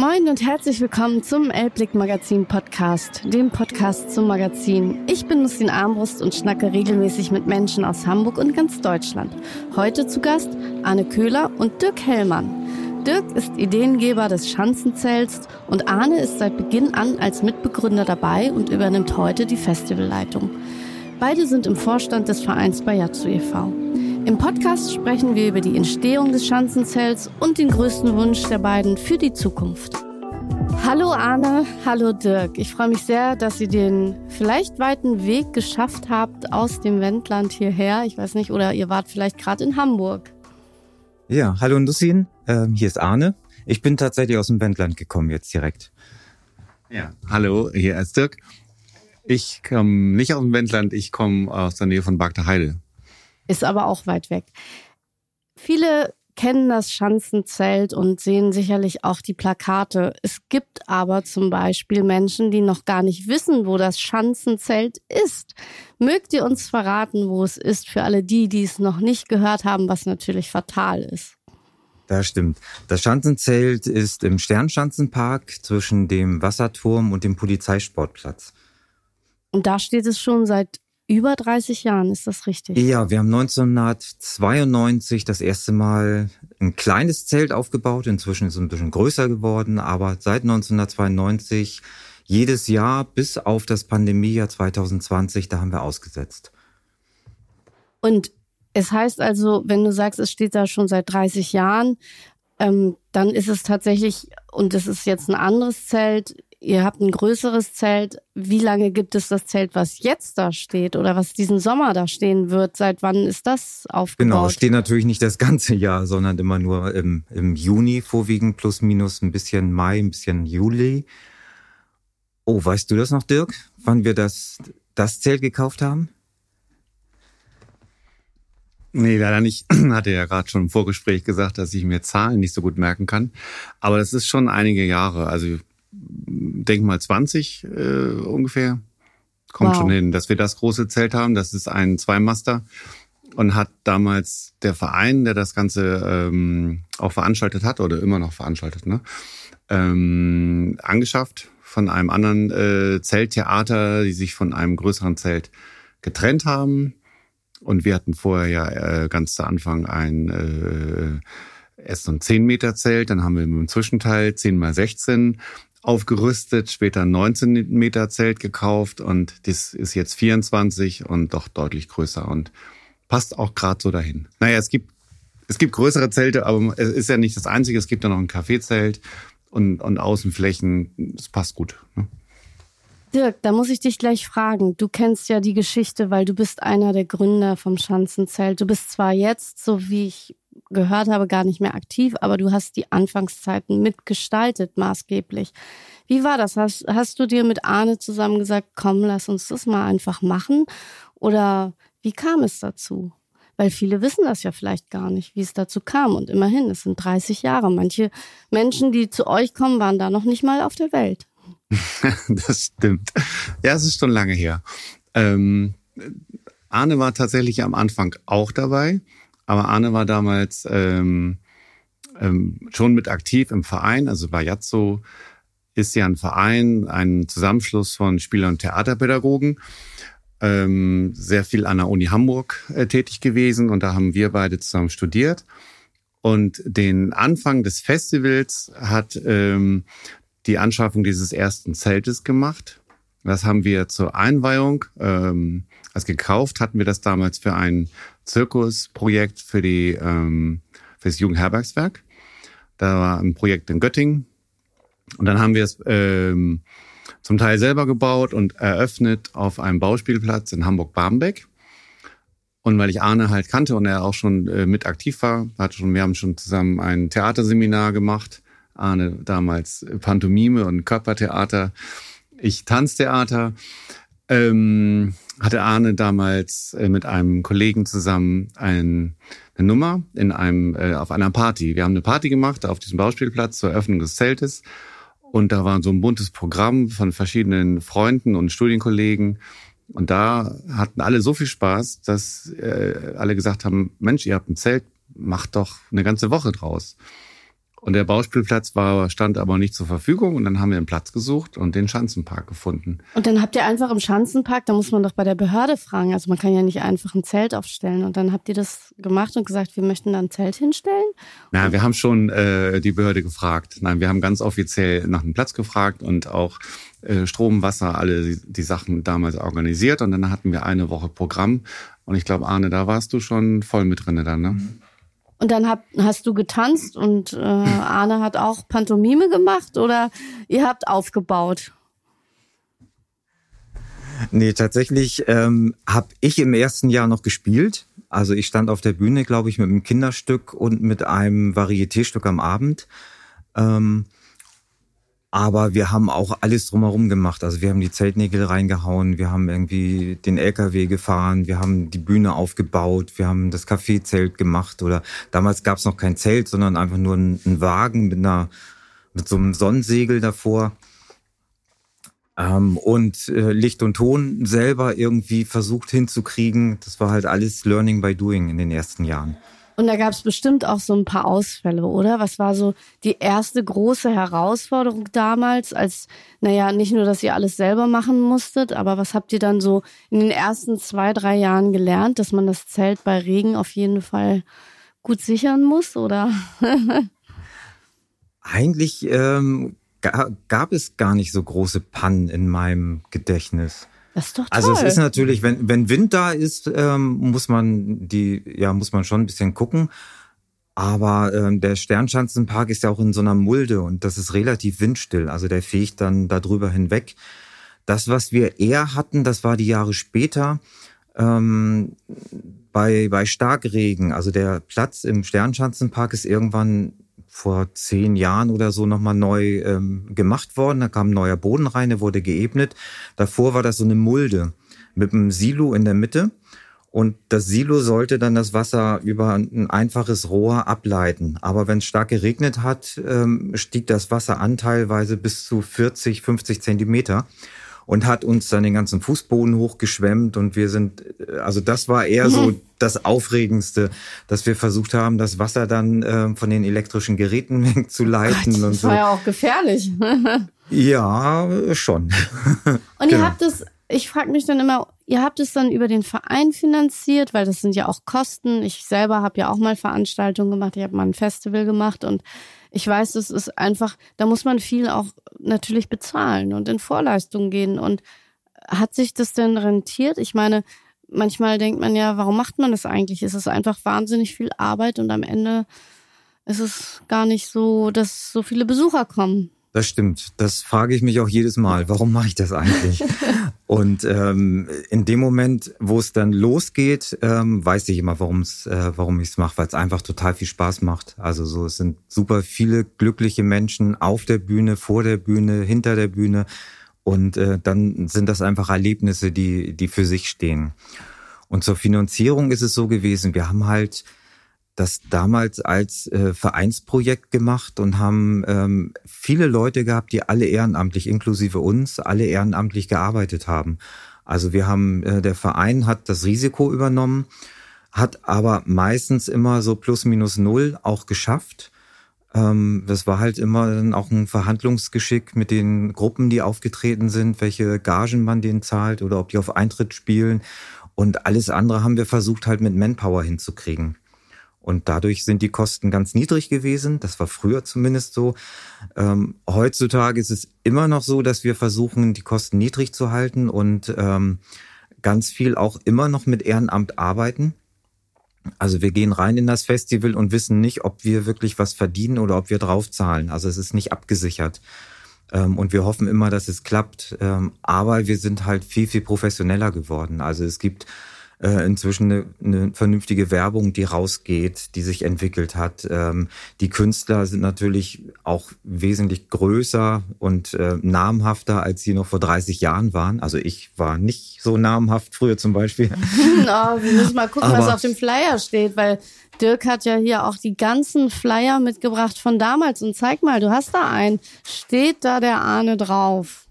Moin und herzlich willkommen zum Elblick Magazin Podcast, dem Podcast zum Magazin. Ich bin Lucien Armbrust und schnacke regelmäßig mit Menschen aus Hamburg und ganz Deutschland. Heute zu Gast Arne Köhler und Dirk Hellmann. Dirk ist Ideengeber des Schanzenzelts und Arne ist seit Beginn an als Mitbegründer dabei und übernimmt heute die Festivalleitung. Beide sind im Vorstand des Vereins Bayatsu e.V. Im Podcast sprechen wir über die Entstehung des Schanzenzelts und den größten Wunsch der beiden für die Zukunft. Hallo Arne, hallo Dirk. Ich freue mich sehr, dass ihr den vielleicht weiten Weg geschafft habt aus dem Wendland hierher. Ich weiß nicht, oder ihr wart vielleicht gerade in Hamburg. Ja, hallo Lucien, ähm, hier ist Arne. Ich bin tatsächlich aus dem Wendland gekommen jetzt direkt. Ja, hallo, hier ist Dirk. Ich komme nicht aus dem Wendland, ich komme aus der Nähe von Bagda Heide ist aber auch weit weg. Viele kennen das Schanzenzelt und sehen sicherlich auch die Plakate. Es gibt aber zum Beispiel Menschen, die noch gar nicht wissen, wo das Schanzenzelt ist. Mögt ihr uns verraten, wo es ist, für alle die, die es noch nicht gehört haben, was natürlich fatal ist? Das stimmt. Das Schanzenzelt ist im Sternschanzenpark zwischen dem Wasserturm und dem Polizeisportplatz. Und da steht es schon seit über 30 Jahren, ist das richtig? Ja, wir haben 1992 das erste Mal ein kleines Zelt aufgebaut. Inzwischen ist es ein bisschen größer geworden, aber seit 1992 jedes Jahr bis auf das Pandemiejahr 2020, da haben wir ausgesetzt. Und es heißt also, wenn du sagst, es steht da schon seit 30 Jahren, ähm, dann ist es tatsächlich, und es ist jetzt ein anderes Zelt, ihr habt ein größeres Zelt. Wie lange gibt es das Zelt, was jetzt da steht oder was diesen Sommer da stehen wird? Seit wann ist das aufgebaut? Genau, es steht natürlich nicht das ganze Jahr, sondern immer nur im, im Juni vorwiegend, plus minus ein bisschen Mai, ein bisschen Juli. Oh, weißt du das noch, Dirk? Wann wir das, das Zelt gekauft haben? Nee, leider nicht. Hatte ja gerade schon im Vorgespräch gesagt, dass ich mir Zahlen nicht so gut merken kann. Aber das ist schon einige Jahre. Also denk mal 20 äh, ungefähr. Kommt wow. schon hin, dass wir das große Zelt haben. Das ist ein Zweimaster und hat damals der Verein, der das Ganze ähm, auch veranstaltet hat oder immer noch veranstaltet, ne, ähm, angeschafft von einem anderen äh, Zelttheater, die sich von einem größeren Zelt getrennt haben. Und wir hatten vorher ja äh, ganz zu Anfang ein äh, erst so ein 10 Meter Zelt, dann haben wir im Zwischenteil 10 mal 16 aufgerüstet, später 19 Meter Zelt gekauft und das ist jetzt 24 und doch deutlich größer und passt auch gerade so dahin. Naja, es gibt, es gibt größere Zelte, aber es ist ja nicht das einzige. Es gibt ja noch ein Kaffeezelt und, und Außenflächen. Es passt gut. Ne? Dirk, da muss ich dich gleich fragen. Du kennst ja die Geschichte, weil du bist einer der Gründer vom Schanzenzelt. Du bist zwar jetzt, so wie ich gehört habe, gar nicht mehr aktiv, aber du hast die Anfangszeiten mitgestaltet, maßgeblich. Wie war das? Hast, hast du dir mit Arne zusammen gesagt, komm, lass uns das mal einfach machen? Oder wie kam es dazu? Weil viele wissen das ja vielleicht gar nicht, wie es dazu kam. Und immerhin, es sind 30 Jahre. Manche Menschen, die zu euch kommen, waren da noch nicht mal auf der Welt. das stimmt. Ja, es ist schon lange her. Ähm, Arne war tatsächlich am Anfang auch dabei. Aber Arne war damals ähm, ähm, schon mit aktiv im Verein. Also bei ist ja ein Verein, ein Zusammenschluss von Spieler- und Theaterpädagogen. Ähm, sehr viel an der Uni Hamburg äh, tätig gewesen und da haben wir beide zusammen studiert. Und den Anfang des Festivals hat ähm, die Anschaffung dieses ersten Zeltes gemacht. Das haben wir zur Einweihung ähm, als gekauft hatten wir das damals für ein Zirkusprojekt für die ähm, für das Jugendherbergswerk. Da war ein Projekt in Göttingen und dann haben wir es ähm, zum Teil selber gebaut und eröffnet auf einem Bauspielplatz in Hamburg-Barmbek. Und weil ich Arne halt kannte und er auch schon äh, mit aktiv war, hat schon, wir haben schon zusammen ein Theaterseminar gemacht. Arne damals Pantomime und Körpertheater, ich Tanztheater. Ähm, hatte Arne damals äh, mit einem Kollegen zusammen ein, eine Nummer in einem, äh, auf einer Party. Wir haben eine Party gemacht auf diesem Bauspielplatz zur Eröffnung des Zeltes. Und da war so ein buntes Programm von verschiedenen Freunden und Studienkollegen. Und da hatten alle so viel Spaß, dass äh, alle gesagt haben, Mensch, ihr habt ein Zelt, macht doch eine ganze Woche draus. Und der Bauspielplatz war, stand aber nicht zur Verfügung und dann haben wir einen Platz gesucht und den Schanzenpark gefunden. Und dann habt ihr einfach im Schanzenpark, da muss man doch bei der Behörde fragen, also man kann ja nicht einfach ein Zelt aufstellen und dann habt ihr das gemacht und gesagt, wir möchten da ein Zelt hinstellen? Na, wir haben schon äh, die Behörde gefragt. Nein, wir haben ganz offiziell nach einem Platz gefragt und auch äh, Strom, Wasser, alle die, die Sachen damals organisiert und dann hatten wir eine Woche Programm und ich glaube, Arne, da warst du schon voll mit drinne dann, ne? Mhm. Und dann hab, hast du getanzt und äh, Arne hat auch Pantomime gemacht oder ihr habt aufgebaut? Nee, tatsächlich ähm, habe ich im ersten Jahr noch gespielt. Also ich stand auf der Bühne, glaube ich, mit einem Kinderstück und mit einem Varietéstück am Abend. Ähm, aber wir haben auch alles drumherum gemacht. Also wir haben die Zeltnägel reingehauen, wir haben irgendwie den LKW gefahren, wir haben die Bühne aufgebaut, wir haben das Kaffeezelt gemacht oder damals gab es noch kein Zelt, sondern einfach nur einen Wagen mit einer mit so einem Sonnensegel davor. Ähm, und äh, Licht und Ton selber irgendwie versucht hinzukriegen. Das war halt alles Learning by Doing in den ersten Jahren. Und da gab es bestimmt auch so ein paar Ausfälle, oder? Was war so die erste große Herausforderung damals, als, naja, nicht nur, dass ihr alles selber machen musstet, aber was habt ihr dann so in den ersten zwei, drei Jahren gelernt, dass man das Zelt bei Regen auf jeden Fall gut sichern muss, oder? Eigentlich ähm, gab es gar nicht so große Pannen in meinem Gedächtnis. Das ist doch toll. Also es ist natürlich, wenn, wenn Wind da ist, ähm, muss man die, ja, muss man schon ein bisschen gucken. Aber ähm, der Sternschanzenpark ist ja auch in so einer Mulde und das ist relativ windstill. Also der fegt dann darüber hinweg. Das, was wir eher hatten, das war die Jahre später ähm, bei, bei Starkregen. Also der Platz im Sternschanzenpark ist irgendwann vor zehn Jahren oder so nochmal neu ähm, gemacht worden. Da kam neuer Boden rein, der wurde geebnet. Davor war das so eine Mulde mit einem Silo in der Mitte. Und das Silo sollte dann das Wasser über ein einfaches Rohr ableiten. Aber wenn es stark geregnet hat, ähm, stieg das Wasser an teilweise bis zu 40, 50 Zentimeter und hat uns dann den ganzen Fußboden hochgeschwemmt und wir sind, äh, also das war eher mhm. so das Aufregendste, dass wir versucht haben, das Wasser dann äh, von den elektrischen Geräten wegzuleiten. Gott, und das so. war ja auch gefährlich. ja, schon. Und genau. ihr habt es, ich frage mich dann immer, ihr habt es dann über den Verein finanziert, weil das sind ja auch Kosten. Ich selber habe ja auch mal Veranstaltungen gemacht, ich habe mal ein Festival gemacht und ich weiß, es ist einfach, da muss man viel auch natürlich bezahlen und in Vorleistungen gehen. Und hat sich das denn rentiert? Ich meine, manchmal denkt man ja, warum macht man das eigentlich? Es ist einfach wahnsinnig viel Arbeit und am Ende ist es gar nicht so, dass so viele Besucher kommen. Das stimmt. Das frage ich mich auch jedes Mal. Warum mache ich das eigentlich? und ähm, in dem Moment, wo es dann losgeht, ähm, weiß ich immer, warum's, äh, warum ich es mache, weil es einfach total viel Spaß macht. Also so, es sind super viele glückliche Menschen auf der Bühne, vor der Bühne, hinter der Bühne. Und äh, dann sind das einfach Erlebnisse, die, die für sich stehen. Und zur Finanzierung ist es so gewesen, wir haben halt das damals als äh, Vereinsprojekt gemacht und haben ähm, viele Leute gehabt, die alle ehrenamtlich, inklusive uns, alle ehrenamtlich gearbeitet haben. Also wir haben, äh, der Verein hat das Risiko übernommen, hat aber meistens immer so plus minus null auch geschafft. Ähm, das war halt immer dann auch ein Verhandlungsgeschick mit den Gruppen, die aufgetreten sind, welche Gagen man denen zahlt oder ob die auf Eintritt spielen. Und alles andere haben wir versucht halt mit Manpower hinzukriegen. Und dadurch sind die Kosten ganz niedrig gewesen. Das war früher zumindest so. Ähm, heutzutage ist es immer noch so, dass wir versuchen, die Kosten niedrig zu halten und ähm, ganz viel auch immer noch mit Ehrenamt arbeiten. Also wir gehen rein in das Festival und wissen nicht, ob wir wirklich was verdienen oder ob wir draufzahlen. Also es ist nicht abgesichert. Ähm, und wir hoffen immer, dass es klappt. Ähm, aber wir sind halt viel, viel professioneller geworden. Also es gibt äh, inzwischen eine, eine vernünftige Werbung, die rausgeht, die sich entwickelt hat. Ähm, die Künstler sind natürlich auch wesentlich größer und äh, namhafter, als sie noch vor 30 Jahren waren. Also ich war nicht so namhaft früher zum Beispiel. oh, wir müssen mal gucken, Aber was auf dem Flyer steht, weil Dirk hat ja hier auch die ganzen Flyer mitgebracht von damals und zeig mal, du hast da einen. Steht da der Ahne drauf?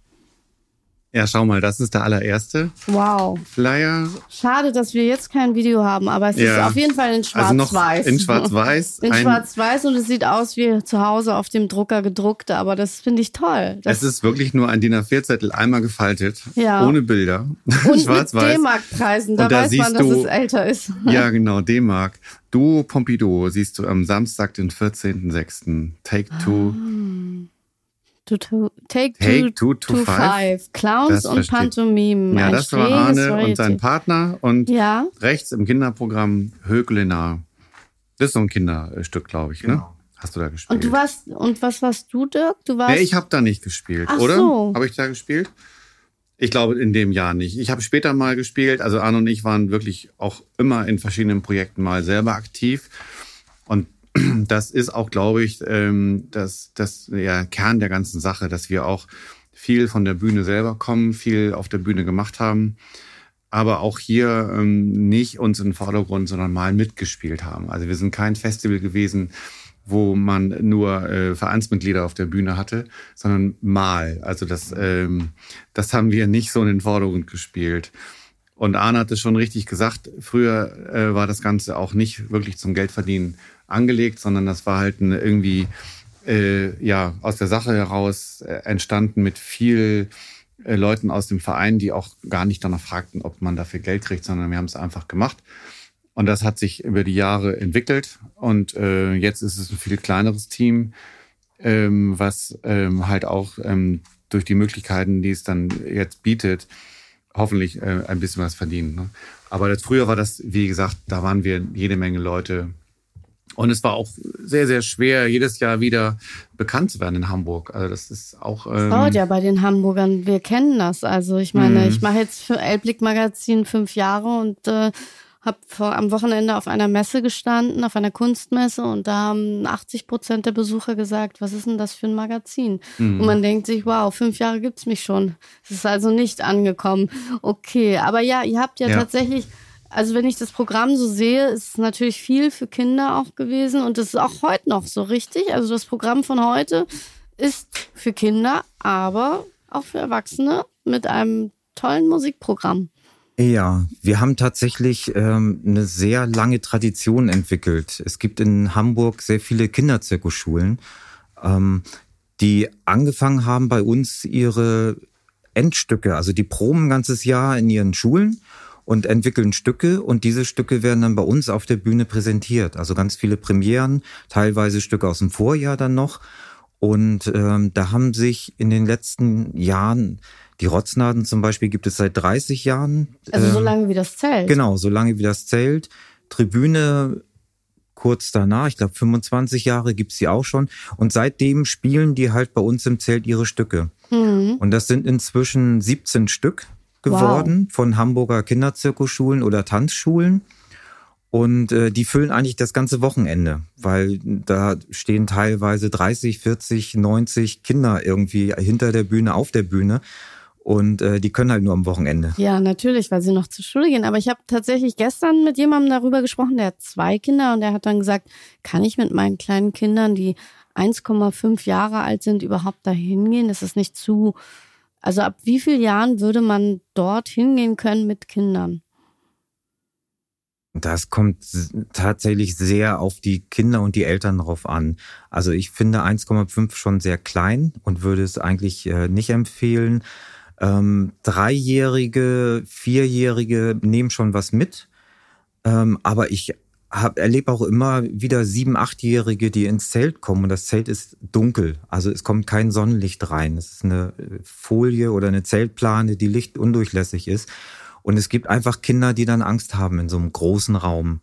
Ja, schau mal, das ist der allererste Wow. Flyer. Schade, dass wir jetzt kein Video haben, aber es ist Ja. auf jeden Fall in Also schwarz-weiß. in schwarz-weiß. In schwarz-weiß und es sieht aus wie zu Hause auf dem Drucker gedruckt, aber das finde ich toll. Das Es ist wirklich nur ein DIN A4-Zettel einmal gefaltet, Ja. ohne Bilder, und mit schwarz-weiß. D-Mark-Preisen, da, da weiß man, dass du- es älter ist. Ja, genau, D-Mark. Duo Pompidou siehst du am Samstag, den 14.06. Take Two. To, to, take, Take two, two to to five. five. Clowns Das und versteht- Pantomimen. Ja, Ein das war Arne und sein Partner. Und Ja, rechts im Kinderprogramm Höglenar. Das ist so ein Kinderstück, glaube ich, ne? Genau. Hast du da gespielt? und du warst, und was warst du, Dirk? Du warst. Nee, ich habe da nicht gespielt, Ach oder? so. Habe ich da gespielt? Ich glaube in dem Jahr nicht. Ich habe später mal gespielt. Also Arne und ich waren wirklich auch immer in verschiedenen Projekten mal selber aktiv. Und das ist auch, glaube ich, ähm, das, das ja, Kern der ganzen Sache, dass wir auch viel von der Bühne selber kommen, viel auf der Bühne gemacht haben, aber auch hier ähm, nicht uns in den Vordergrund, sondern mal mitgespielt haben. Also wir sind kein Festival gewesen, wo man nur äh, Vereinsmitglieder auf der Bühne hatte, sondern mal. Also das, ähm, das haben wir nicht so in den Vordergrund gespielt. Und Arne hat es schon richtig gesagt, früher äh, war das Ganze auch nicht wirklich zum Geldverdienen angelegt, sondern das war halt eine irgendwie äh, ja aus der Sache heraus äh, entstanden mit viel äh, Leuten aus dem Verein, die auch gar nicht danach fragten, ob man dafür Geld kriegt, sondern wir haben es einfach gemacht. Und das hat sich über die Jahre entwickelt und äh, jetzt ist es ein viel kleineres Team, ähm, was ähm, halt auch ähm, durch die Möglichkeiten, die es dann jetzt bietet, hoffentlich äh, ein bisschen was verdienen. Ne? Aber das, früher war das, wie gesagt, da waren wir jede Menge Leute. Und es war auch sehr, sehr schwer, jedes Jahr wieder bekannt zu werden in Hamburg. Also das ist auch. Ähm, Dauert ja bei den Hamburgern, wir kennen das. Also ich meine, Mhm. ich mache jetzt für Elblick Magazin fünf Jahre und äh, habe am Wochenende auf einer Messe gestanden, auf einer Kunstmesse und da haben 80 Prozent der Besucher gesagt, was ist denn das für ein Magazin? Mhm. Und man denkt sich, wow, fünf Jahre gibt's mich schon. Es ist also nicht angekommen. Okay, aber ja, ihr habt ja, Ja. tatsächlich, also wenn ich das Programm so sehe, ist es natürlich viel für Kinder auch gewesen und das ist auch heute noch so richtig. Also das Programm von heute ist für Kinder, aber auch für Erwachsene mit einem tollen Musikprogramm. Ja, wir haben tatsächlich ähm, eine sehr lange Tradition entwickelt. Es gibt in Hamburg sehr viele Kinderzirkusschulen, ähm, die angefangen haben bei uns ihre Endstücke, also die proben ein ganzes Jahr in ihren Schulen und entwickeln Stücke und diese Stücke werden dann bei uns auf der Bühne präsentiert. Also ganz viele Premieren, teilweise Stücke aus dem Vorjahr dann noch. Und ähm, da haben sich in den letzten Jahren, die Rotznaden zum Beispiel gibt es seit 30 Jahren. Also ähm, so lange wie das Zelt. Genau, so lange wie das Zelt. Tribüne kurz danach, ich glaube 25 Jahre gibt's sie auch schon. Und seitdem spielen die halt bei uns im Zelt ihre Stücke. Mhm. Und das sind inzwischen 17 Stück geworden von Hamburger Kinderzirkusschulen oder Tanzschulen. Und äh, die füllen eigentlich das ganze Wochenende, weil da stehen teilweise 30, 40, 90 Kinder irgendwie hinter der Bühne, auf der Bühne. Und äh, die können halt nur am Wochenende. Ja, natürlich, weil sie noch zur Schule gehen. Aber ich habe tatsächlich gestern mit jemandem darüber gesprochen, der hat zwei Kinder und der hat dann gesagt, kann ich mit meinen kleinen Kindern, die 1,5 Jahre alt sind, überhaupt da hingehen? Das ist nicht zu. Also ab wie vielen Jahren würde man dort hingehen können mit Kindern? Das kommt tatsächlich sehr auf die Kinder und die Eltern drauf an. Also ich finde 1,5 schon sehr klein und würde es eigentlich äh, nicht empfehlen. Ähm, Dreijährige, Vierjährige nehmen schon was mit. Ähm, aber ich erlebe auch immer wieder sieben, achtjährige, die ins Zelt kommen und das Zelt ist dunkel. Also es kommt kein Sonnenlicht rein. Es ist eine Folie oder eine Zeltplane, die lichtundurchlässig ist. Und es gibt einfach Kinder, die dann Angst haben in so einem großen Raum.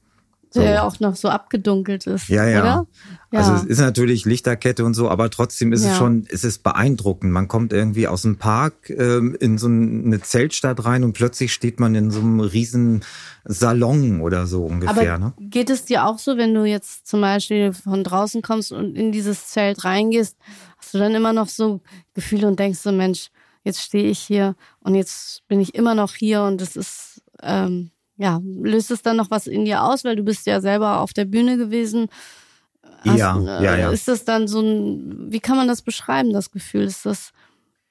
So. Der ja auch noch so abgedunkelt ist. Ja, ja. Oder? Ja. Also es ist natürlich Lichterkette und so, aber trotzdem ist Ja. es schon, es ist beeindruckend. Man kommt irgendwie aus dem Park ähm, in so eine Zeltstadt rein und plötzlich steht man in so einem riesen Salon oder so ungefähr. Aber ne? geht es dir auch so, wenn du jetzt zum Beispiel von draußen kommst und in dieses Zelt reingehst, hast du dann immer noch so Gefühle und denkst so, Mensch, jetzt stehe ich hier und jetzt bin ich immer noch hier und das ist, ähm, ja, löst es dann noch was in dir aus, weil du bist ja selber auf der Bühne gewesen. Ja, äh, ja, ja. Ist das dann so ein, wie kann man das beschreiben, das Gefühl? Ist das,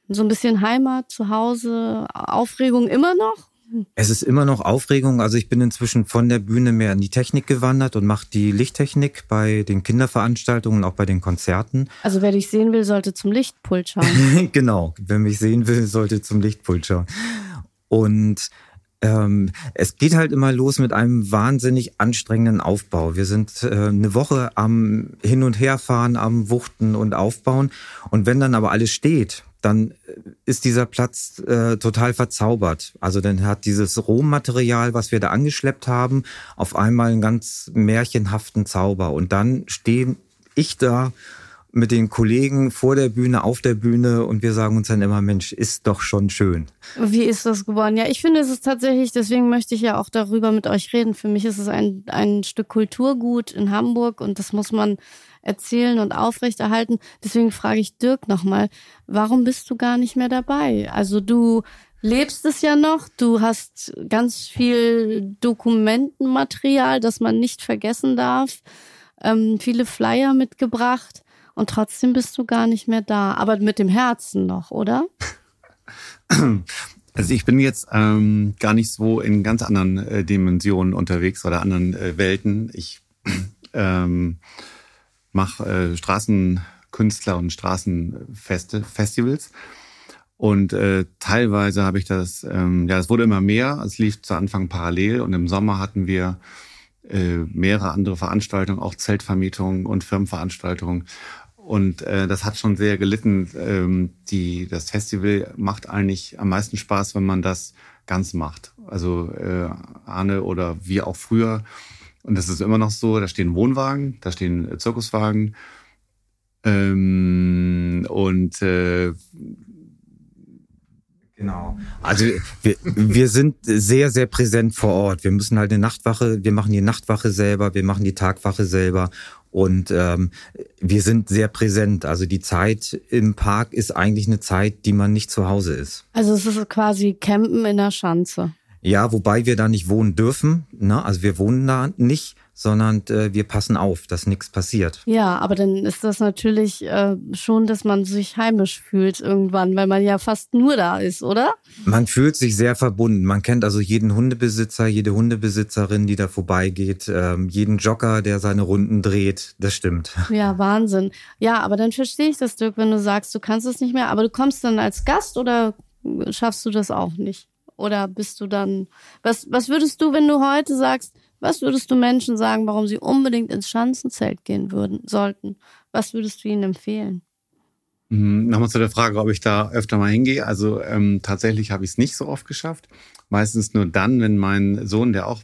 So ein bisschen Heimat, zu Hause, Aufregung immer noch? Es ist immer noch Aufregung. Also ich bin inzwischen von der Bühne mehr in die Technik gewandert und mache die Lichttechnik bei den Kinderveranstaltungen, auch bei den Konzerten. Also wer dich sehen will, sollte zum Lichtpult schauen. genau, wer mich sehen will, sollte zum Lichtpult schauen. Und ähm, es geht halt immer los mit einem wahnsinnig anstrengenden Aufbau. Wir sind äh, eine Woche am Hin- und Herfahren, am Wuchten und Aufbauen. Und wenn dann aber alles steht, dann ist dieser Platz äh, total verzaubert. Also dann hat dieses Rohmaterial, was wir da angeschleppt haben, auf einmal einen ganz märchenhaften Zauber. Und dann stehe ich da mit den Kollegen vor der Bühne, auf der Bühne und wir sagen uns dann immer, Mensch, ist doch schon schön. Wie ist das geworden? Ja, ich finde, es ist tatsächlich, deswegen möchte ich ja auch darüber mit euch reden. Für mich ist es ein, ein Stück Kulturgut in Hamburg und das muss man erzählen und aufrechterhalten. Deswegen frage ich Dirk nochmal, warum bist du gar nicht mehr dabei? Also du lebst es ja noch, du hast ganz viel Dokumentenmaterial, das man nicht vergessen darf, ähm, viele Flyer mitgebracht und trotzdem bist du gar nicht mehr da, aber mit dem Herzen noch, oder? Also ich bin jetzt ähm, gar nicht so in ganz anderen äh, Dimensionen unterwegs oder anderen äh, Welten. Ich ähm, mache äh, Straßenkünstler und Straßenfeste, Festivals. Und äh, teilweise habe ich das, ähm, ja, es wurde immer mehr. Es lief zu Anfang parallel und im Sommer hatten wir äh, mehrere andere Veranstaltungen, auch Zeltvermietungen und Firmenveranstaltungen. Und äh, das hat schon sehr gelitten. Ähm, die, das Festival macht eigentlich am meisten Spaß, wenn man das ganz macht. Also äh, Arne oder wir auch früher und das ist immer noch so, da stehen Wohnwagen, da stehen Zirkuswagen. Ähm, und äh, Genau. Also wir, wir sind sehr, sehr präsent vor Ort. Wir müssen halt eine Nachtwache, wir machen die Nachtwache selber, wir machen die Tagwache selber und ähm, wir sind sehr präsent. Also die Zeit im Park ist eigentlich eine Zeit, die man nicht zu Hause ist. Also es ist quasi Campen in der Schanze. Ja, wobei wir da nicht wohnen dürfen. Ne? Also wir wohnen da nicht, sondern äh, wir passen auf, dass nichts passiert. Ja, aber dann ist das natürlich äh, schon, dass man sich heimisch fühlt irgendwann, weil man ja fast nur da ist, oder? Man fühlt sich sehr verbunden. Man kennt also jeden Hundebesitzer, jede Hundebesitzerin, die da vorbeigeht, ähm, jeden Jogger, der seine Runden dreht. Das stimmt. Ja, Wahnsinn. Ja, aber dann verstehe ich das, Dirk, wenn du sagst, du kannst es nicht mehr. Aber du kommst dann als Gast oder schaffst du das auch nicht? Oder bist du dann, was, was würdest du, wenn du heute sagst, was würdest du Menschen sagen, warum sie unbedingt ins Schanzenzelt gehen würden, sollten? Was würdest du ihnen empfehlen? Mhm, nochmal zu der Frage, ob ich da öfter mal hingehe. Also ähm, tatsächlich habe ich es nicht so oft geschafft. Meistens nur dann, wenn mein Sohn, der auch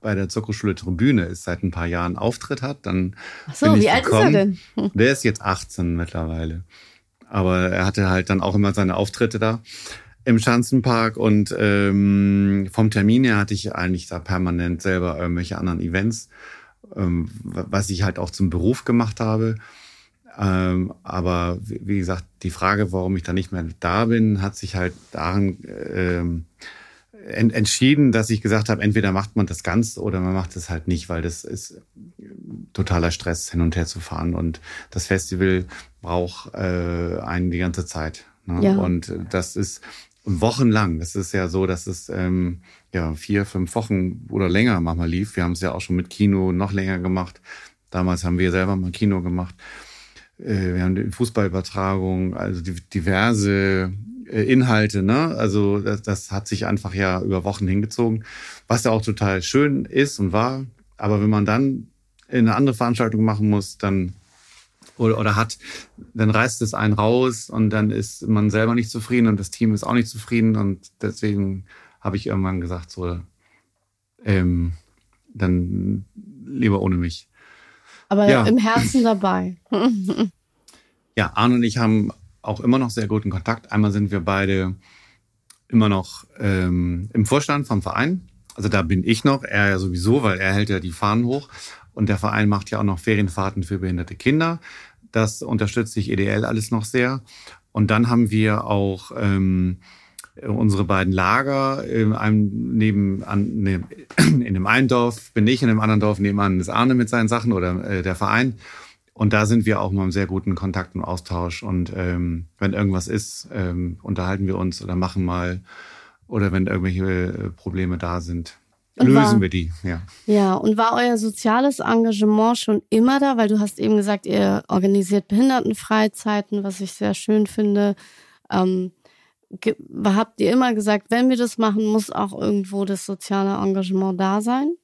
bei der Zirkusschule Tribüne ist, seit ein paar Jahren Auftritt hat, dann Ach so, bin ich wie alt gekommen. ist er denn? Hm. Der ist jetzt 18 mittlerweile. Aber er hatte halt dann auch immer seine Auftritte da im Schanzenpark und ähm, vom Termin her hatte ich eigentlich da permanent selber irgendwelche anderen Events, ähm, was ich halt auch zum Beruf gemacht habe. Ähm, aber wie gesagt, die Frage, warum ich da nicht mehr da bin, hat sich halt daran ähm, ent entschieden, dass ich gesagt habe, entweder macht man das ganz oder man macht es halt nicht, weil das ist totaler Stress, hin und her zu fahren. Und das Festival braucht äh, einen die ganze Zeit. Ne? Ja. Und das ist wochenlang. Das ist ja so, dass es ähm, ja vier, fünf Wochen oder länger manchmal lief. Wir haben es ja auch schon mit Kino noch länger gemacht. Damals haben wir selber mal Kino gemacht. Äh, wir haben die Fußballübertragung, also die, diverse äh, Inhalte. Ne? Also das, das hat sich einfach ja über Wochen hingezogen, was ja auch total schön ist und war. Aber wenn man dann in eine andere Veranstaltung machen muss, dann oder, oder hat, dann reißt es einen raus und dann ist man selber nicht zufrieden und das Team ist auch nicht zufrieden und deswegen habe ich irgendwann gesagt, so, ähm, dann lieber ohne mich. Aber ja. im Herzen dabei. ja, Arne und ich haben auch immer noch sehr guten Kontakt. Einmal sind wir beide immer noch ähm, im Vorstand vom Verein. Also da bin ich noch, er ja sowieso, weil er hält ja die Fahnen hoch. Und der Verein macht ja auch noch Ferienfahrten für behinderte Kinder. Das unterstützt sich EDL alles noch sehr. Und dann haben wir auch ähm, unsere beiden Lager. In einem, neben, an, ne, in dem einen Dorf bin ich, in dem anderen Dorf nebenan ist Arne mit seinen Sachen oder äh, der Verein. und da sind wir auch mal im sehr guten Kontakt und Austausch. Und ähm, wenn irgendwas ist, ähm, unterhalten wir uns oder machen mal. Oder wenn irgendwelche äh, Probleme da sind, und lösen war, wir die. Ja. ja, und war euer soziales Engagement schon immer da? Weil du hast eben gesagt, ihr organisiert Behindertenfreizeiten, was ich sehr schön finde. Ähm, habt ihr immer gesagt, wenn wir das machen, muss auch irgendwo das soziale Engagement da sein?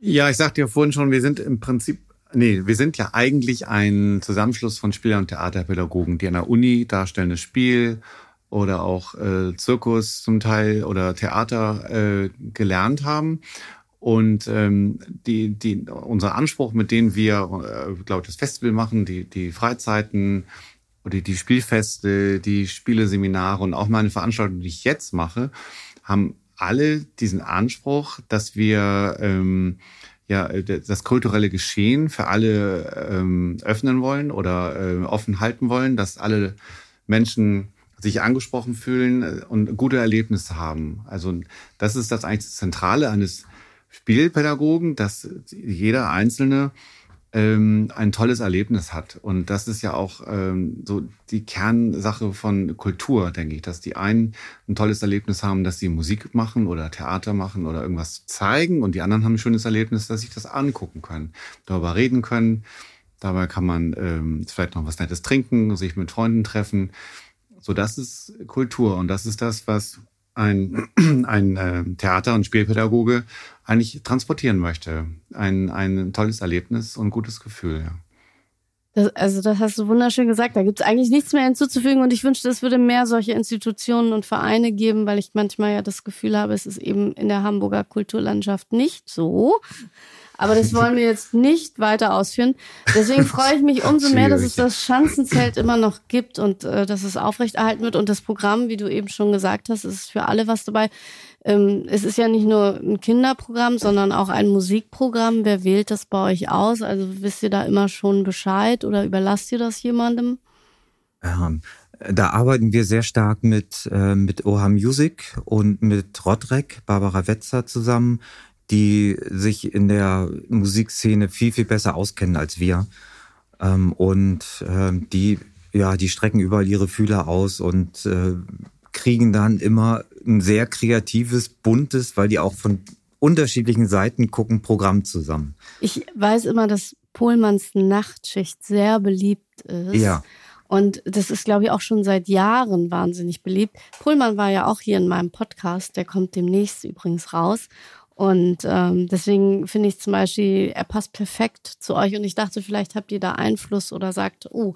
Ja, ich sagte ja vorhin schon, wir sind im Prinzip Nee, wir sind ja eigentlich ein Zusammenschluss von Spieler- und Theaterpädagogen, die an der Uni darstellendes Spiel oder auch äh, Zirkus zum Teil oder Theater äh, gelernt haben. Und ähm, die, die, unser Anspruch, mit denen wir, äh, glaube ich, das Festival machen, die, die Freizeiten oder die Spielfeste, die Spieleseminare und auch meine Veranstaltungen, die ich jetzt mache, haben alle diesen Anspruch, dass wir ähm, ja äh, das kulturelle Geschehen für alle ähm, öffnen wollen oder äh, offen halten wollen, dass alle Menschen sich angesprochen fühlen äh, und gute Erlebnisse haben. Also das ist das eigentlich Zentrale eines Spielpädagogen, dass jeder Einzelne ähm, ein tolles Erlebnis hat. Und das ist ja auch ähm, so die Kernsache von Kultur, denke ich, dass die einen ein tolles Erlebnis haben, dass sie Musik machen oder Theater machen oder irgendwas zeigen und die anderen haben ein schönes Erlebnis, dass sie das angucken können, darüber reden können. Dabei kann man ähm, vielleicht noch was Nettes trinken, sich mit Freunden treffen. So, das ist Kultur und das ist das, was ein, ein äh, Theater- und Spielpädagoge eigentlich transportieren möchte. Ein, ein tolles Erlebnis und gutes Gefühl. Ja. Das, also das hast du wunderschön gesagt. Da gibt es eigentlich nichts mehr hinzuzufügen und ich wünschte, es würde mehr solche Institutionen und Vereine geben, weil ich manchmal ja das Gefühl habe, es ist eben in der Hamburger Kulturlandschaft nicht so. Aber das wollen wir jetzt nicht weiter ausführen. Deswegen freue ich mich umso mehr, dass es das Schanzenzelt immer noch gibt und äh, dass es aufrechterhalten wird. Und das Programm, wie du eben schon gesagt hast, ist für alle was dabei. Ähm, es ist ja nicht nur ein Kinderprogramm, sondern auch ein Musikprogramm. Wer wählt das bei euch aus? Also wisst ihr da immer schon Bescheid oder überlasst ihr das jemandem? Ähm, da arbeiten wir sehr stark mit, äh, mit Oha Music und mit Rodrek, Barbara Wetzer zusammen die sich in der Musikszene viel, viel besser auskennen als wir. Ähm, und äh, die, ja, die strecken überall ihre Fühler aus und äh, kriegen dann immer ein sehr kreatives, buntes, weil die auch von unterschiedlichen Seiten gucken, Programm zusammen. Ich weiß immer, dass Pohlmanns Nachtschicht sehr beliebt ist. Ja. Und das ist, glaube ich, auch schon seit Jahren wahnsinnig beliebt. Pullmann war ja auch hier in meinem Podcast, der kommt demnächst übrigens raus. Und ähm, deswegen finde ich zum Beispiel, er passt perfekt zu euch. Und ich dachte, vielleicht habt ihr da Einfluss oder sagt, oh,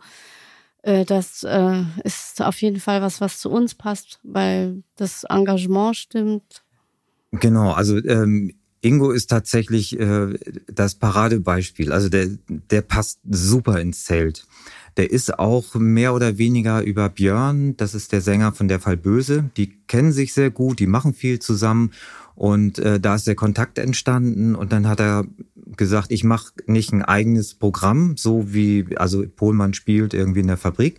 äh, das äh, ist auf jeden Fall was, was zu uns passt, weil das Engagement stimmt. Genau, also ähm, Ingo ist tatsächlich äh, das Paradebeispiel. Also der, der passt super ins Zelt. Der ist auch mehr oder weniger über Björn, das ist der Sänger von Der Fall Böse. Die kennen sich sehr gut, die machen viel zusammen und äh, da ist der Kontakt entstanden und dann hat er gesagt, ich mache nicht ein eigenes Programm, so wie also Pohlmann spielt irgendwie in der Fabrik,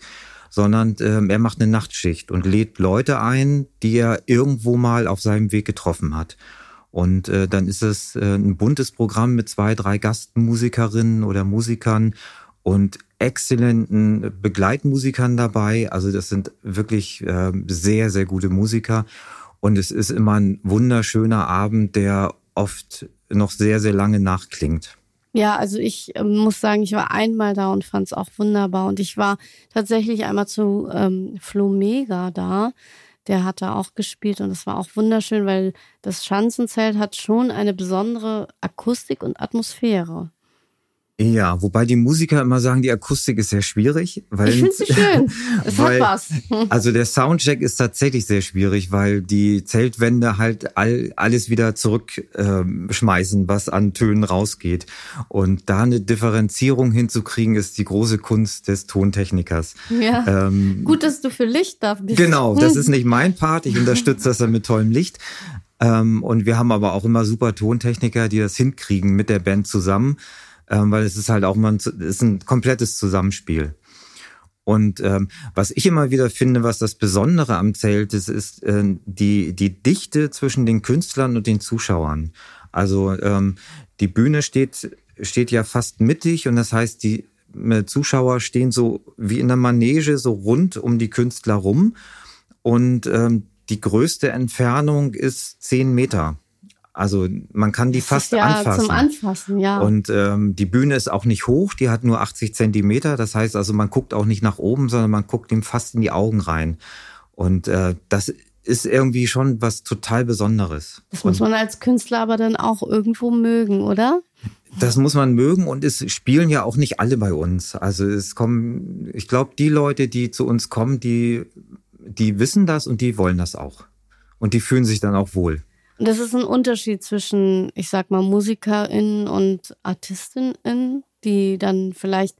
sondern äh, er macht eine Nachtschicht und lädt Leute ein, die er irgendwo mal auf seinem Weg getroffen hat. Und äh, dann ist es äh, ein buntes Programm mit zwei, drei Gastmusikerinnen oder Musikern und exzellenten Begleitmusikern dabei. Also das sind wirklich äh, sehr, sehr gute Musiker. Und es ist immer ein wunderschöner Abend, der oft noch sehr, sehr lange nachklingt. Ja, also ich äh, muss sagen, ich war einmal da und fand es auch wunderbar. Und ich war tatsächlich einmal zu ähm, Flo Mega da. Der hat da auch gespielt und es war auch wunderschön, weil das Schanzenzelt hat schon eine besondere Akustik und Atmosphäre. Ja, wobei die Musiker immer sagen, die Akustik ist sehr schwierig. Weil, ich finde sie schön. Es weil, hat was. Also der Soundcheck ist tatsächlich sehr schwierig, weil die Zeltwände halt all, alles wieder zurückschmeißen, ähm, was an Tönen rausgeht. Und da eine Differenzierung hinzukriegen, ist die große Kunst des Tontechnikers. Ja. Ähm, Gut, dass du für Licht da bist. Genau, das ist nicht mein Part. Ich unterstütze das dann mit tollem Licht. Ähm, und wir haben aber auch immer super Tontechniker, die das hinkriegen mit der Band zusammen ähm, weil es ist halt auch mal ein, ist ein komplettes Zusammenspiel. Und ähm, was ich immer wieder finde, was das Besondere am Zelt ist, ist äh, die, die Dichte zwischen den Künstlern und den Zuschauern. Also ähm, die Bühne steht, steht ja fast mittig und das heißt, die äh, Zuschauer stehen so wie in der Manege so rund um die Künstler rum und ähm, die größte Entfernung ist zehn Meter. Also man kann die das fast ja anfassen. Zum Anfassen, ja. Und ähm, die Bühne ist auch nicht hoch, die hat nur 80 Zentimeter. Das heißt also, man guckt auch nicht nach oben, sondern man guckt ihm fast in die Augen rein. Und äh, das ist irgendwie schon was total Besonderes. Das muss man als Künstler aber dann auch irgendwo mögen, oder? Das muss man mögen und es spielen ja auch nicht alle bei uns. Also es kommen, ich glaube, die Leute, die zu uns kommen, die, die wissen das und die wollen das auch. Und die fühlen sich dann auch wohl. Und das ist ein Unterschied zwischen, ich sag mal, MusikerInnen und ArtistInnen, die dann vielleicht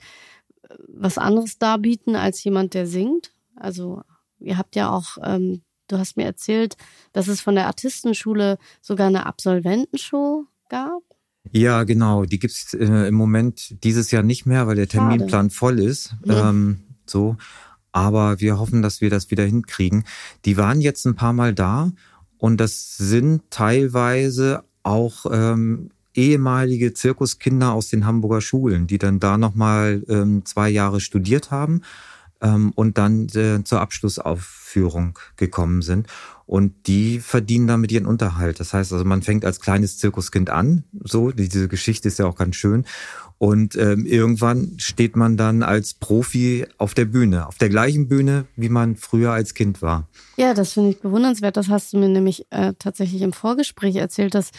äh, was anderes darbieten als jemand, der singt. Also ihr habt ja auch, ähm, du hast mir erzählt, dass es von der Artistenschule sogar eine Absolventenshow gab. Ja, genau. Die gibt's äh, im Moment dieses Jahr nicht mehr, weil der Terminplan Schade. voll ist. Ja. Ähm, so. Aber wir hoffen, dass wir das wieder hinkriegen. Die waren jetzt ein paar Mal da und das sind teilweise auch ähm, ehemalige Zirkuskinder aus den Hamburger Schulen, die dann da nochmal ähm, zwei Jahre studiert haben ähm, und dann äh, zur Abschlussaufführung gekommen sind. Und die verdienen damit ihren Unterhalt. Das heißt also, man fängt als kleines Zirkuskind an. So, diese Geschichte ist ja auch ganz schön. Und ähm, irgendwann steht man dann als Profi auf der Bühne, auf der gleichen Bühne, wie man früher als Kind war. Ja, das finde ich bewundernswert. Das hast du mir nämlich äh, tatsächlich im Vorgespräch erzählt. Das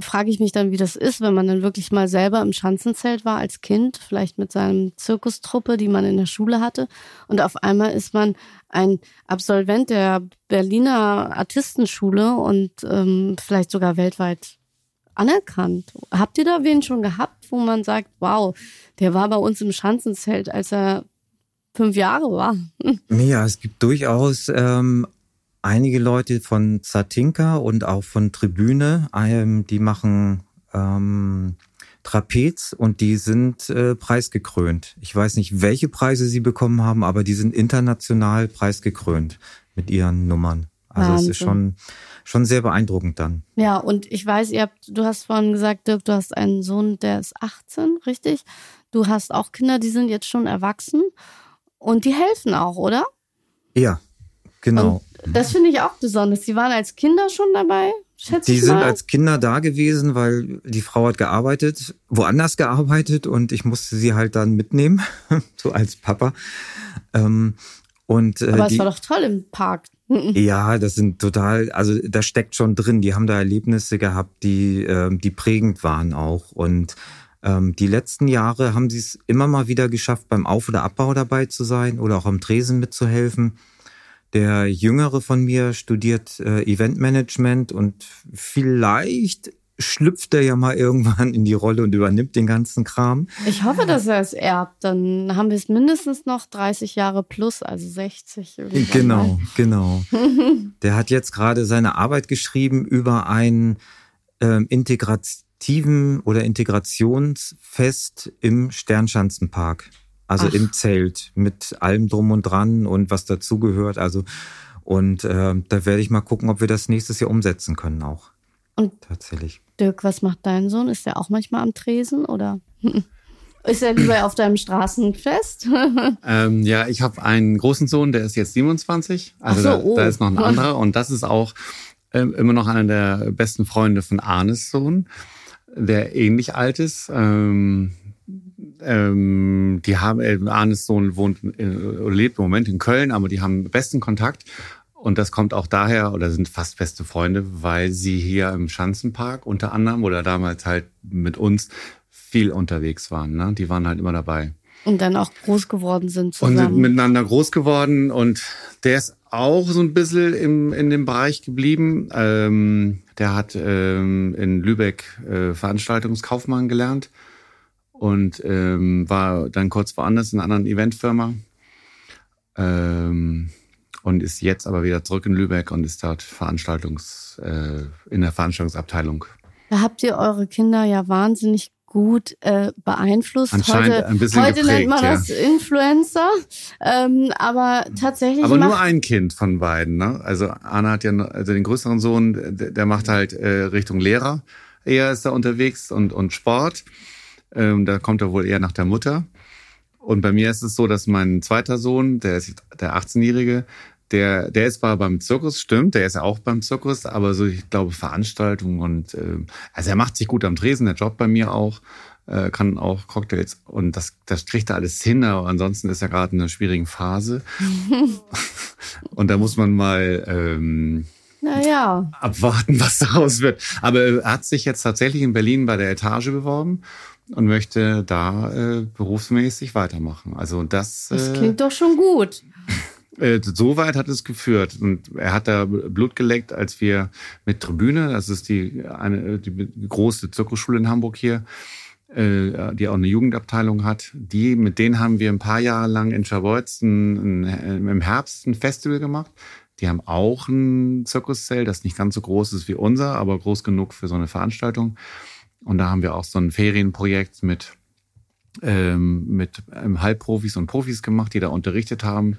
frage ich mich dann, wie das ist, wenn man dann wirklich mal selber im Schanzenzelt war als Kind, vielleicht mit seinem Zirkustruppe, die man in der Schule hatte. Und auf einmal ist man ein Absolvent der Berliner Artistenschule und ähm, vielleicht sogar weltweit anerkannt. Habt ihr da wen schon gehabt, wo man sagt, wow, der war bei uns im Schanzenzelt, als er fünf Jahre war? Ja, es gibt durchaus ähm, einige Leute von Zatinka und auch von Tribüne, ähm, die machen ähm, Trapez und die sind äh, preisgekrönt. Ich weiß nicht, welche Preise sie bekommen haben, aber die sind international preisgekrönt mit ihren Nummern. Also Wahnsinn. es ist schon, schon sehr beeindruckend dann. Ja, und ich weiß, ihr habt, du hast vorhin gesagt, Dirk, du hast einen Sohn, der ist 18, richtig? Du hast auch Kinder, die sind jetzt schon erwachsen und die helfen auch, oder? Ja, genau. Und das finde ich auch besonders. Die waren als Kinder schon dabei, schätze Die ich mal. sind als Kinder da gewesen, weil die Frau hat gearbeitet, woanders gearbeitet und ich musste sie halt dann mitnehmen, so als Papa. Ähm, und, äh, Aber es war doch toll im Park. Ja, das sind total, also da steckt schon drin. Die haben da Erlebnisse gehabt, die, äh, die prägend waren auch. Und ähm, die letzten Jahre haben sie es immer mal wieder geschafft, beim Auf- oder Abbau dabei zu sein oder auch am Tresen mitzuhelfen. Der Jüngere von mir studiert äh, Eventmanagement und vielleicht schlüpft er ja mal irgendwann in die Rolle und übernimmt den ganzen Kram. Ich hoffe, dass er es erbt. Dann haben wir es mindestens noch 30 Jahre plus, also 60. Genau, mal. genau. Der hat jetzt gerade seine Arbeit geschrieben über ein ähm, integrativen oder Integrationsfest im Sternschanzenpark. Also Ach. im Zelt mit allem drum und dran und was dazugehört. Also und äh, da werde ich mal gucken, ob wir das nächstes Jahr umsetzen können auch. Und tatsächlich. Dirk, was macht dein Sohn? Ist der auch manchmal am Tresen oder ist er lieber auf deinem Straßenfest? ähm, ja, ich habe einen großen Sohn, der ist jetzt 27. Also so, da, oh. da, ist noch ein anderer und das ist auch ähm, immer noch einer der besten Freunde von Arnes Sohn, der ähnlich alt ist. Ähm, ähm, die haben, äh, Arnes Sohn wohnt, äh, lebt im Moment in Köln, aber die haben besten Kontakt. Und das kommt auch daher, oder sind fast feste Freunde, weil sie hier im Schanzenpark unter anderem oder damals halt mit uns viel unterwegs waren. Ne? Die waren halt immer dabei. Und dann auch groß geworden sind zusammen. Und sind miteinander groß geworden. Und der ist auch so ein bisschen im, in dem Bereich geblieben. Ähm, der hat ähm, in Lübeck äh, Veranstaltungskaufmann gelernt und ähm, war dann kurz woanders in einer anderen Eventfirma. Ähm, und ist jetzt aber wieder zurück in Lübeck und ist dort Veranstaltungs, äh, in der Veranstaltungsabteilung. Da habt ihr eure Kinder ja wahnsinnig gut äh, beeinflusst. Anscheinend heute ein bisschen heute geprägt, nennt man ja. das Influencer, ähm, aber tatsächlich. Aber nur ein Kind von beiden. Ne? Also Anna hat ja also den größeren Sohn, der, der macht halt äh, Richtung Lehrer. Er ist da unterwegs und und Sport. Ähm, da kommt er wohl eher nach der Mutter. Und bei mir ist es so, dass mein zweiter Sohn, der ist der 18-Jährige, der, der ist zwar beim Zirkus, stimmt, der ist ja auch beim Zirkus, aber so, ich glaube, Veranstaltungen und äh, also er macht sich gut am Tresen, der jobbt bei mir auch, äh, kann auch Cocktails und das, das kriegt er alles hin, aber ansonsten ist er gerade in einer schwierigen Phase. und da muss man mal ähm, naja. abwarten, was daraus wird. Aber er hat sich jetzt tatsächlich in Berlin bei der Etage beworben und möchte da äh, berufsmäßig weitermachen. Also das. Das klingt äh, doch schon gut. Äh, so weit hat es geführt. Und er hat da Blut geleckt, als wir mit Tribüne, das ist die, eine, die große Zirkusschule in Hamburg hier, äh, die auch eine Jugendabteilung hat. Die, mit denen haben wir ein paar Jahre lang in ein, im Herbst ein Festival gemacht. Die haben auch ein Zirkuszelt, das nicht ganz so groß ist wie unser, aber groß genug für so eine Veranstaltung. Und da haben wir auch so ein Ferienprojekt mit, ähm, mit ähm, Halbprofis und Profis gemacht, die da unterrichtet haben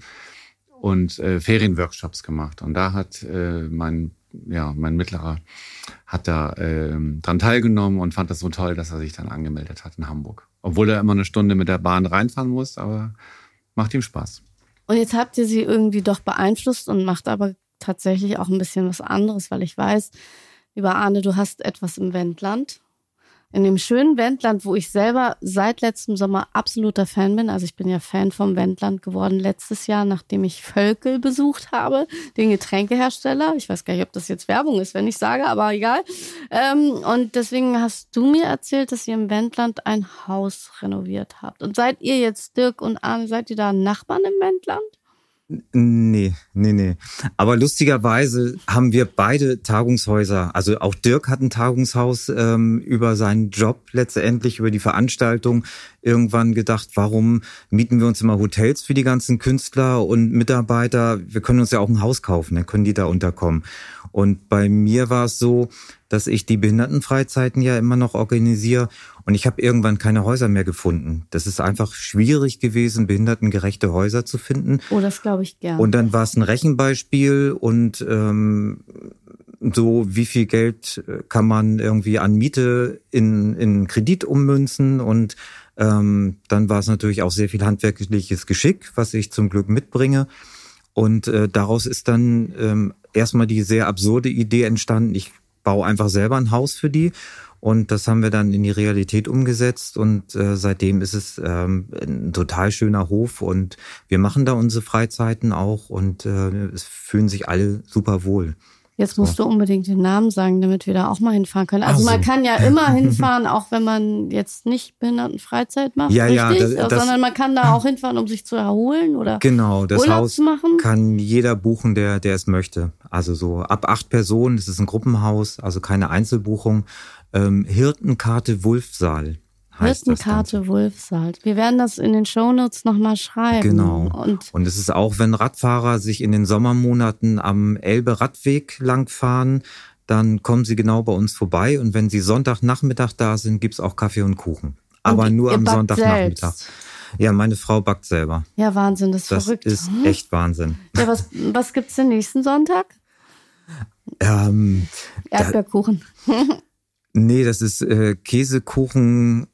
und äh, Ferienworkshops gemacht. Und da hat äh, mein, ja, mein Mittlerer hat da äh, dran teilgenommen und fand das so toll, dass er sich dann angemeldet hat in Hamburg. Obwohl er immer eine Stunde mit der Bahn reinfahren muss, aber macht ihm Spaß. Und jetzt habt ihr sie irgendwie doch beeinflusst und macht aber tatsächlich auch ein bisschen was anderes, weil ich weiß, lieber Arne, du hast etwas im Wendland in dem schönen Wendland, wo ich selber seit letztem Sommer absoluter Fan bin. Also ich bin ja Fan vom Wendland geworden letztes Jahr, nachdem ich Völkel besucht habe, den Getränkehersteller. Ich weiß gar nicht, ob das jetzt Werbung ist, wenn ich sage, aber egal. Ähm, und deswegen hast du mir erzählt, dass ihr im Wendland ein Haus renoviert habt. Und seid ihr jetzt, Dirk und Arne, seid ihr da Nachbarn im Wendland? Nee, nee, nee. Aber lustigerweise haben wir beide Tagungshäuser. Also auch Dirk hat ein Tagungshaus ähm, über seinen Job letztendlich, über die Veranstaltung irgendwann gedacht, warum mieten wir uns immer Hotels für die ganzen Künstler und Mitarbeiter? Wir können uns ja auch ein Haus kaufen, dann können die da unterkommen. Und bei mir war es so, dass ich die Behindertenfreizeiten ja immer noch organisiere und ich habe irgendwann keine Häuser mehr gefunden. Das ist einfach schwierig gewesen, behindertengerechte Häuser zu finden. Oh, das glaube ich gern. Und dann war es ein Rechenbeispiel und ähm, so, wie viel Geld äh, kann man irgendwie an Miete in, in Kredit ummünzen und ähm, dann war es natürlich auch sehr viel handwerkliches Geschick, was ich zum Glück mitbringe. Und äh, daraus ist dann ähm, erstmal die sehr absurde Idee entstanden, ich baue einfach selber ein Haus für die. Und das haben wir dann in die Realität umgesetzt und äh, seitdem ist es ähm, ein total schöner Hof und wir machen da unsere Freizeiten auch und äh, es fühlen sich alle super wohl. Jetzt musst so. du unbedingt den Namen sagen, damit wir da auch mal hinfahren können. Also so. man kann ja immer hinfahren, auch wenn man jetzt nicht Behindertenfreizeit macht, ja, richtig? Ja, das, sondern man kann da auch hinfahren, um sich zu erholen oder genau, das Urlaub Haus zu machen. kann jeder buchen, der, der es möchte. Also so ab acht Personen, das ist ein Gruppenhaus, also keine Einzelbuchung. Ähm, Hirtenkarte Wulfsaal. Hirtenkarte Wulfsaal. Wir werden das in den Shownotes nochmal schreiben. Genau. Und, und es ist auch, wenn Radfahrer sich in den Sommermonaten am Elbe-Radweg langfahren, dann kommen sie genau bei uns vorbei. Und wenn sie Sonntagnachmittag da sind, gibt's auch Kaffee und Kuchen. Aber und nur am Sonntagnachmittag. Selbst. Ja, meine Frau backt selber. Ja, Wahnsinn, das ist das verrückt. Das ist hm? echt Wahnsinn. Ja, was, was gibt's den nächsten Sonntag? Ähm, Erdbeerkuchen. Nee, das ist äh, Käsekuchen,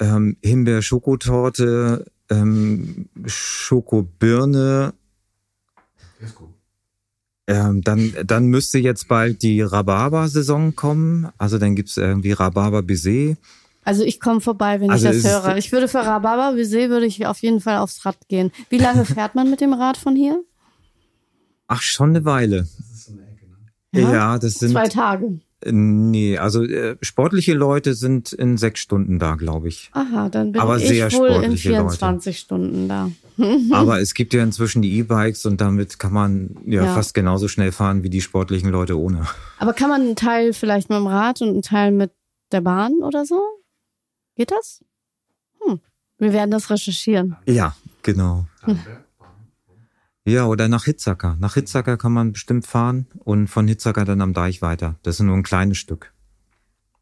ähm, Himbeer-Schokotorte, ähm, Schokobirne. Ähm, dann, dann müsste jetzt bald die Rhabarber-Saison kommen. Also dann gibt's irgendwie Rhabarber-Baiser. Also ich komme vorbei, wenn also ich das höre. Ich würde für Rhabarber-Baiser würde ich auf jeden Fall aufs Rad gehen. Wie lange fährt man mit dem Rad von hier? Ach, schon eine Weile. Das ist so eine Ecke, ne? Ja, ja das sind... Zwei Tage. Nee, also äh, sportliche Leute sind in sechs Stunden da, glaube ich. Aha, dann bin Aber ich sehr wohl in 24 Leute. Stunden da. Aber es gibt ja inzwischen die E-Bikes und damit kann man ja, ja, fast genauso schnell fahren wie die sportlichen Leute ohne. Aber kann man einen Teil vielleicht mit dem Rad und einen Teil mit der Bahn oder so? Geht das? Hm. Wir werden das recherchieren. Ja, genau. Hm. Ja, oder nach Hitzacker. Nach Hitzacker kann man bestimmt fahren und von Hitzacker dann am Deich weiter. Das ist nur ein kleines Stück.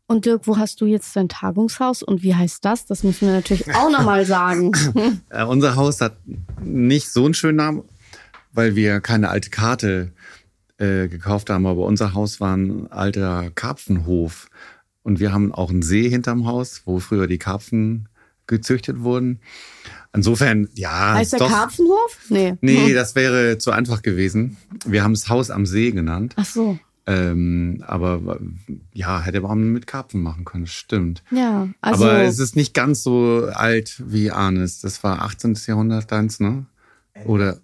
Und Dirk, wo hast du jetzt dein Tagungshaus und wie heißt das? Das müssen wir natürlich auch nochmal sagen. äh, unser Haus hat nicht so einen schönen Namen, weil wir keine alte Karte äh, gekauft haben, aber unser Haus war ein alter Karpfenhof. Und wir haben auch einen See hinterm Haus, wo früher die Karpfen gezüchtet wurden. Insofern, ja. Heißt der doch, Karpfenhof? Nee. Nee, hm. das wäre zu einfach gewesen. Wir haben es Haus am See genannt. Ach so. Ähm, aber ja, hätte man mit Karpfen machen können, stimmt. Ja, also. Aber es ist nicht ganz so alt wie Arnes. Das war 18. Jahrhundert deins, ne? Oder?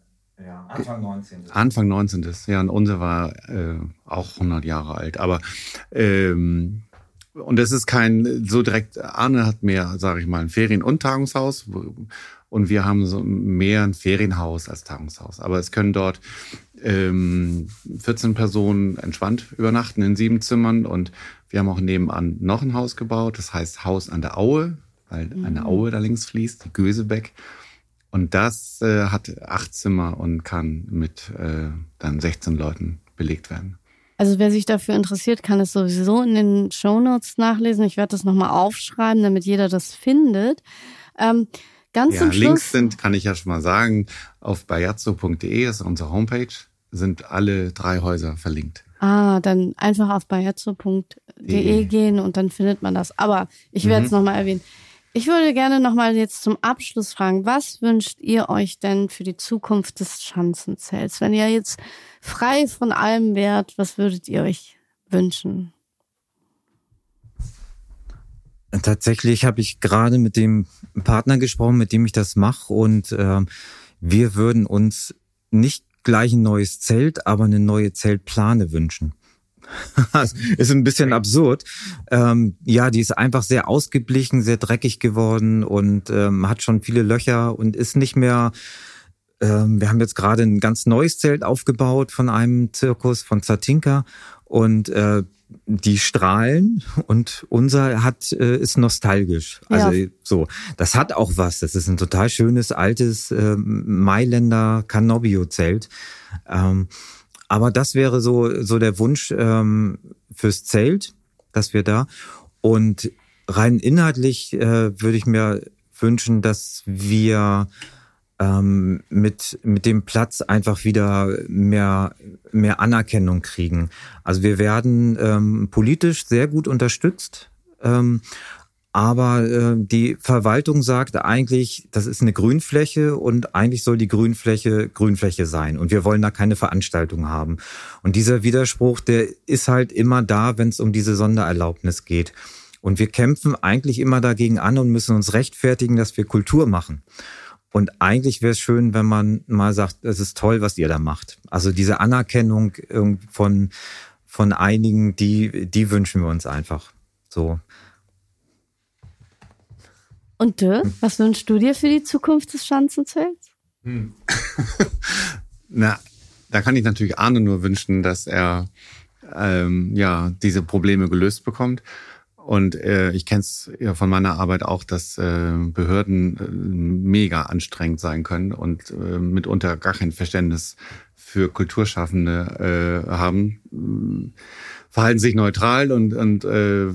Ja, Anfang 19. Anfang 19. Ja, und unser war äh, auch 100 Jahre alt. Aber ähm, und es ist kein so direkt. Arne hat mehr, sage ich mal, ein Ferien- und Tagungshaus und wir haben so mehr ein Ferienhaus als Tagungshaus. Aber es können dort ähm, 14 Personen entspannt übernachten in sieben Zimmern und wir haben auch nebenan noch ein Haus gebaut. Das heißt Haus an der Aue, weil mhm. eine Aue da links fließt, die Gösebeck. Und das äh, hat acht Zimmer und kann mit äh, dann 16 Leuten belegt werden. Also wer sich dafür interessiert, kann es sowieso in den Show Notes nachlesen. Ich werde das nochmal aufschreiben, damit jeder das findet. Ähm, ganz ja, zum Schluss. Links sind, kann ich ja schon mal sagen, auf bayazzo.de, das ist unsere Homepage, sind alle drei Häuser verlinkt. Ah, dann einfach auf bayazzo.de gehen und dann findet man das. Aber ich werde es mhm. nochmal erwähnen. Ich würde gerne nochmal jetzt zum Abschluss fragen, was wünscht ihr euch denn für die Zukunft des Schanzenzelts? Wenn ihr jetzt frei von allem wärt, was würdet ihr euch wünschen? Tatsächlich habe ich gerade mit dem Partner gesprochen, mit dem ich das mache und äh, wir würden uns nicht gleich ein neues Zelt, aber eine neue Zeltplane wünschen. ist ein bisschen absurd. Ähm, ja, die ist einfach sehr ausgeblichen, sehr dreckig geworden und ähm, hat schon viele Löcher und ist nicht mehr. Ähm, wir haben jetzt gerade ein ganz neues Zelt aufgebaut von einem Zirkus von Zatinka und äh, die strahlen und unser hat äh, ist nostalgisch. Also ja. so, das hat auch was. Das ist ein total schönes altes äh, Mailänder Canobio Zelt. Ähm, aber das wäre so, so der Wunsch ähm, fürs Zelt, dass wir da. Und rein inhaltlich äh, würde ich mir wünschen, dass wir ähm, mit, mit dem Platz einfach wieder mehr, mehr Anerkennung kriegen. Also wir werden ähm, politisch sehr gut unterstützt. Ähm, aber äh, die Verwaltung sagt eigentlich, das ist eine Grünfläche und eigentlich soll die Grünfläche Grünfläche sein. Und wir wollen da keine Veranstaltung haben. Und dieser Widerspruch, der ist halt immer da, wenn es um diese Sondererlaubnis geht. Und wir kämpfen eigentlich immer dagegen an und müssen uns rechtfertigen, dass wir Kultur machen. Und eigentlich wäre es schön, wenn man mal sagt, es ist toll, was ihr da macht. Also diese Anerkennung von, von einigen, die, die wünschen wir uns einfach. So. Und Dirk, hm. was wünschst du dir für die Zukunft des Schanzenzelts? Hm. Na, da kann ich natürlich Arne nur wünschen, dass er ähm, ja diese Probleme gelöst bekommt. Und äh, ich kenne es ja von meiner Arbeit auch, dass äh, Behörden äh, mega anstrengend sein können und äh, mitunter gar kein Verständnis für Kulturschaffende äh, haben, verhalten sich neutral und, und äh,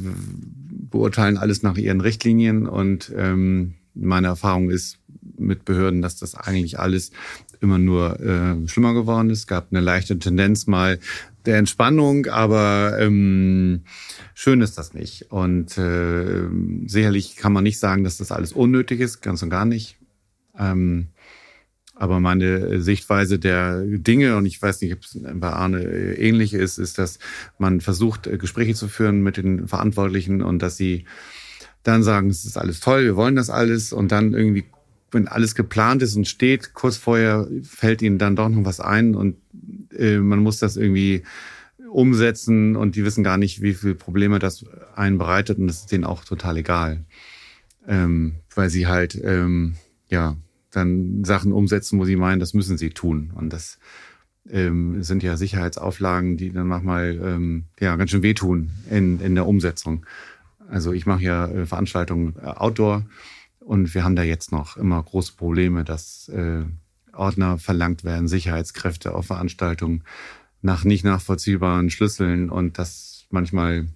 beurteilen alles nach ihren Richtlinien und ähm, meine Erfahrung ist mit Behörden, dass das eigentlich alles immer nur äh, schlimmer geworden ist. Es gab eine leichte Tendenz mal der Entspannung, aber ähm, schön ist das nicht. Und äh, sicherlich kann man nicht sagen, dass das alles unnötig ist, ganz und gar nicht. Ähm, aber meine Sichtweise der Dinge, und ich weiß nicht, ob es bei Arne ähnlich ist, ist, dass man versucht, Gespräche zu führen mit den Verantwortlichen und dass sie dann sagen, es ist alles toll, wir wollen das alles und dann irgendwie, wenn alles geplant ist und steht, kurz vorher fällt ihnen dann doch noch was ein und äh, man muss das irgendwie umsetzen und die wissen gar nicht, wie viele Probleme das einen bereitet und das ist denen auch total egal, ähm, weil sie halt, ähm, ja, dann Sachen umsetzen, wo sie meinen, das müssen sie tun. Und das ähm, sind ja Sicherheitsauflagen, die dann manchmal ähm, ja ganz schön wehtun in, in der Umsetzung. Also ich mache ja äh, Veranstaltungen äh, Outdoor und wir haben da jetzt noch immer große Probleme, dass äh, Ordner verlangt werden, Sicherheitskräfte auf Veranstaltungen nach nicht nachvollziehbaren Schlüsseln und das manchmal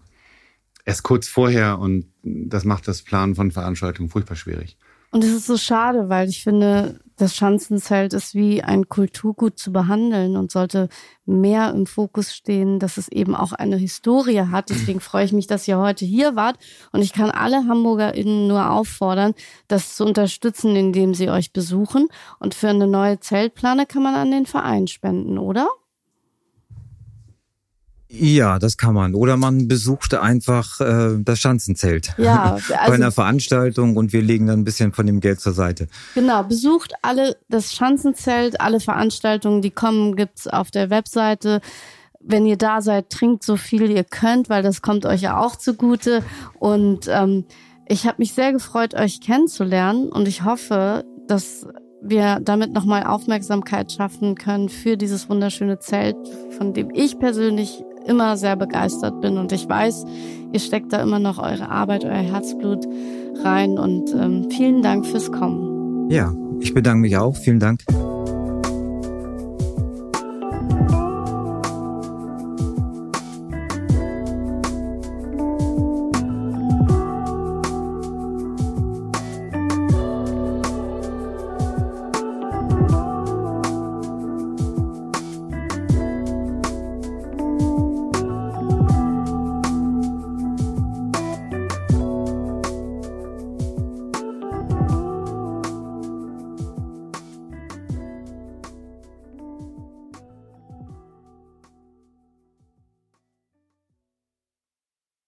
erst kurz vorher und das macht das Planen von Veranstaltungen furchtbar schwierig. Und es ist so schade, weil ich finde, das Schanzenzelt ist wie ein Kulturgut zu behandeln und sollte mehr im Fokus stehen, dass es eben auch eine Historie hat. Deswegen freue ich mich, dass ihr heute hier wart. Und ich kann alle HamburgerInnen nur auffordern, das zu unterstützen, indem sie euch besuchen. Und für eine neue Zeltplane kann man an den Verein spenden, oder? Ja, das kann man. Oder man besucht einfach äh, das Schanzenzelt ja, also, bei einer Veranstaltung und wir legen dann ein bisschen von dem Geld zur Seite. Genau, besucht alle das Schanzenzelt, alle Veranstaltungen, die kommen, gibt's auf der Webseite. Wenn ihr da seid, trinkt so viel ihr könnt, weil das kommt euch ja auch zugute. Und ähm, ich habe mich sehr gefreut, euch kennenzulernen und ich hoffe, dass wir damit nochmal Aufmerksamkeit schaffen können für dieses wunderschöne Zelt, von dem ich persönlich immer sehr begeistert bin und ich weiß, ihr steckt da immer noch eure Arbeit, euer Herzblut rein und ähm, vielen Dank fürs Kommen. Ja, ich bedanke mich auch. Vielen Dank.